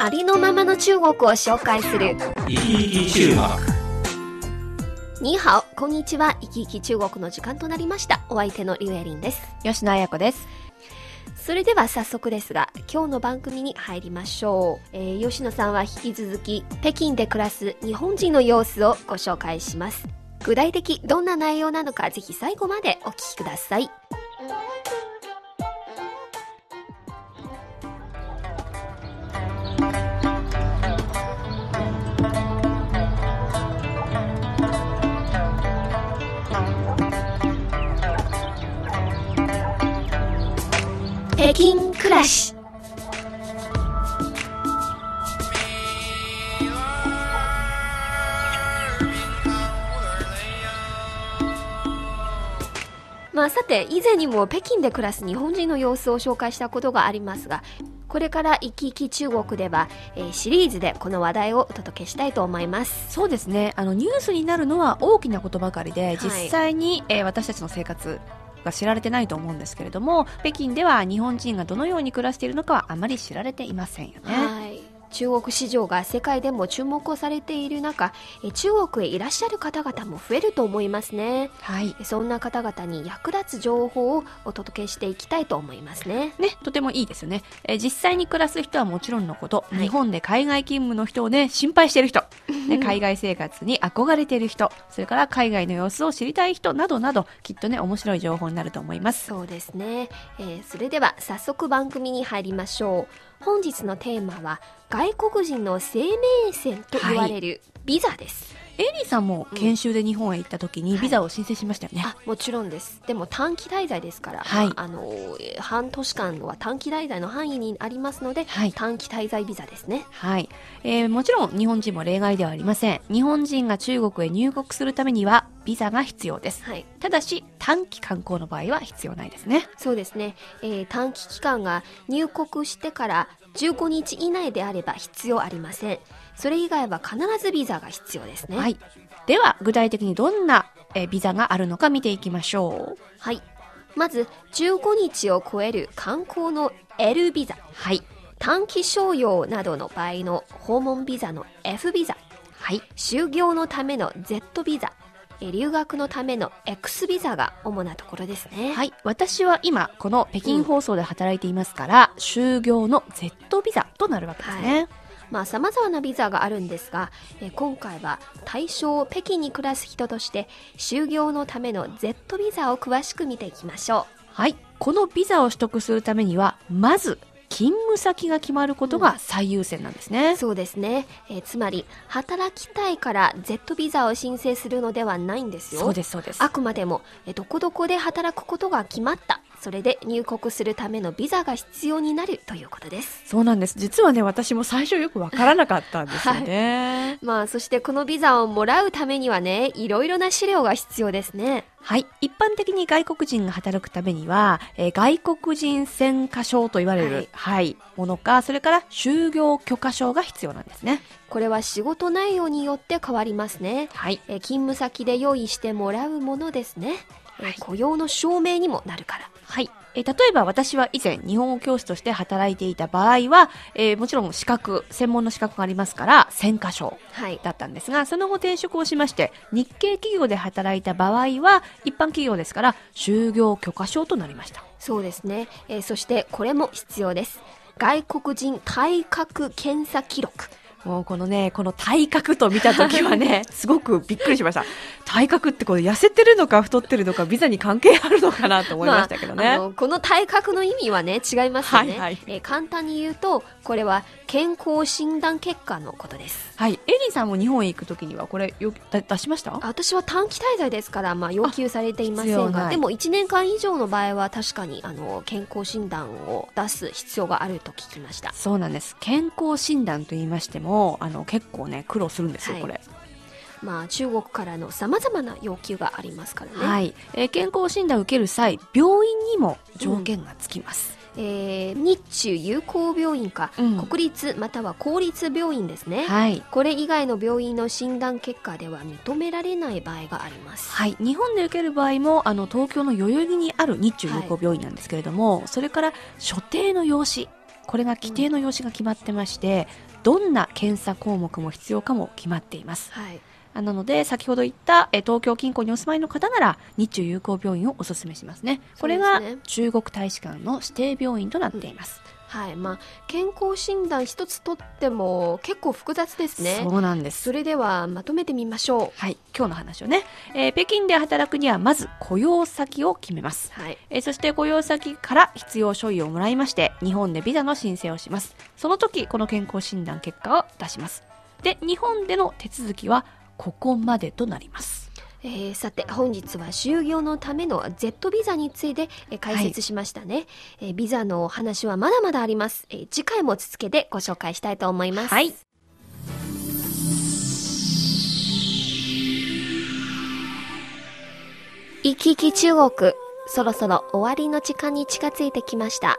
ありのままの中国を紹介する。生き生き中国にーはお、こんにちは。生き生き中国の時間となりました。お相手のリュウエリンです。吉野彩子です。それでは早速ですが、今日の番組に入りましょう。えー、吉野さんは引き続き、北京で暮らす日本人の様子をご紹介します。具体的どんな内容なのかぜひ最後までお聞きください。北京暮らし。まあさて以前にも北京で暮らす日本人の様子を紹介したことがありますがこれから生き生き中国では、えーシリーズでこの話題をお届けしたいと思います。そうですね。あのニュースになるのは大きなことばかりで、い。実際に、えー私たちの生活が知られてないと思うんですけれども、北京では日本人がどのように暮らしているのかはあまり知られていませんよね。はい中国市場が世界でも注目をされている中えー中国へいらっしゃる方々も増えると思いますねはい。そんな方々に役立つ情報をお届けしていきたいと思いますねね、とてもいいですよね。えー実際に暮らす人はもちろんのこと、はい日本で海外勤務の人をね、心配している人、ね、海外生活に憧れている人、それから海外の様子を知りたい人などなど、きっとね、面白い情報になると思います。そうですね、えーそれでは早速番組に入りましょう本日のテーマは外国人の生命線と言われるビザです、エイリーさんも研修で日本へ行った時にビザを申請しましたよね。あもちろんです。でも短期滞在ですから、はい。まああのえー半年間は短期滞在の範囲にありますので、はい。短期滞在ビザですね。はい、えーもちろん日本人も例外ではありません。日本人が中国へ入国するためにはビザが必要です。はい。ただし短期観光の場合は必要ないですね。そうですね、えー短期期間が入国してから15日以内であれば必要ありませんそれ以外は必ずビザが必要ですねはいでは具体的にどんな、えービザがあるのか見ていきましょうはい。まず、15日を超える観光の L ビザ。はい短期商用などの場合の訪問ビザの F ビザ。はい就業のための Z ビザ。え留学のための X ビザが主なところですね。はい。私は今この北京放送で働いていますから、就業の Z ビザとなるわけですね、まあ、様々なビザがあるんですが、え今回は対象北京に暮らす人として、就業のための Z ビザを詳しく見ていきましょはい。このビザを取得するためには、まず、勤務先が決まることが最優先なんですう。ね。そうですね。えーつまり、働きたいから Z ビザを申請するのではないんですよ。そうです、そうです。あくまでも、えどこどこで働くことが決まった。それで入国するためのビザが必要になるということです。そうなんです。実はね、私も最初よくわからなかったんですよね。まあ、そしてこのビザをもらうためにはね、いろいろな資料が必要ですね。はい。一般的に外国人が働くためには、えー外国人選可証と言われる、ははいい、ものか、それから就業許可証が必要なんですね。これは仕事内容によって変わりますね。はい。え勤務先で用意してもらうものですね。え雇用の証明にもなるから。はい。えー例えば私は以前日本語教師として働いていた場合は、えーもちろん資格、専門の資格がありますから、選可証はい。だったんですが、その後転職をしまして、日系企業で働いた場合は、一般企業ですから、就業許可証となりました。そうですね、えーそしてこれも必要です外国人体格検査記録もうこのね、この体格と見たときはね、すごくびっくりしました。体格ってこれ痩せてるのか太ってるのか、ビザに関係あるのかなと思いましたけどね。まああのこの体格の意味はね違いますよね、はいはい。えー簡単に言うとこれは健康診断結果のことです。はい。エリンさんも日本へ行くときにはこれよだ出しました？私は短期滞在ですから、まあ、要求されていませんが、でも1年間以上の場合は確かにあの健康診断を出す必要があると聞きました。そうなんです。健康診断と言いましてもあの結構ね苦労するんですよ、はい。これまあ、中国からのさまざまな要求がありますからね。はい、えー健康診断を受ける際病院にも条件がつきます、えー日中友好病院か、うん。国立または公立病院ですね。はい。これ以外の病院の診断結果では認められない場合があります。はい、日本で受ける場合もあの東京の代々木にある日中友好病院なんですけれども、それから所定の用紙。これが規定の用紙が決まってまして、どんな検査項目も必要かも決まっています。はい。あなので先ほど言ったえ東京近郊にお住まいの方なら日中友好病院をお勧めしますね。これが中国大使館の指定病院となっています、はい。まあ、健康診断一つとっても結構複雑ですね。そうなんです。それではまとめてみましょはい。今日の話をね、えー北京で働くにはまず雇用先を決めます。う。はい。えーそして雇用先から必要書類をもらいまして日本でビザの申請をします。その時この健康診断結果を出します。で日本での手続きはここまでとなります。えーさて本日は就業のための Z ビザについて、えー解説しましたね、えービザのお話はまだまだあります、えー次回も続けてご紹介したいと思います。はい。行き来中国そろそろ終わりの時間に近づいてきました。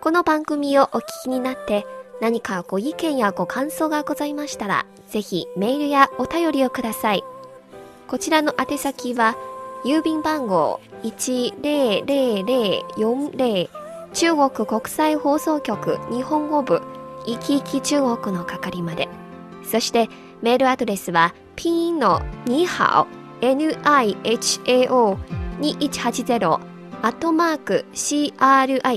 この番組をお聞きになって何かご意見やご感想がございましたらぜひメールやお便りをください。こちらの宛先は郵便番号10040中国国際放送局日本語部いきいき中国の係まで。そしてメールアドレスはピンのに好 nihao2180 アットマーク cri.com.cn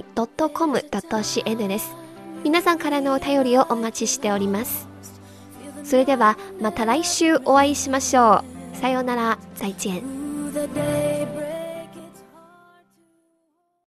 です。皆さんからのお便りをお待ちしております。それではまた来週お会いしましょう。さようなら。再见。The day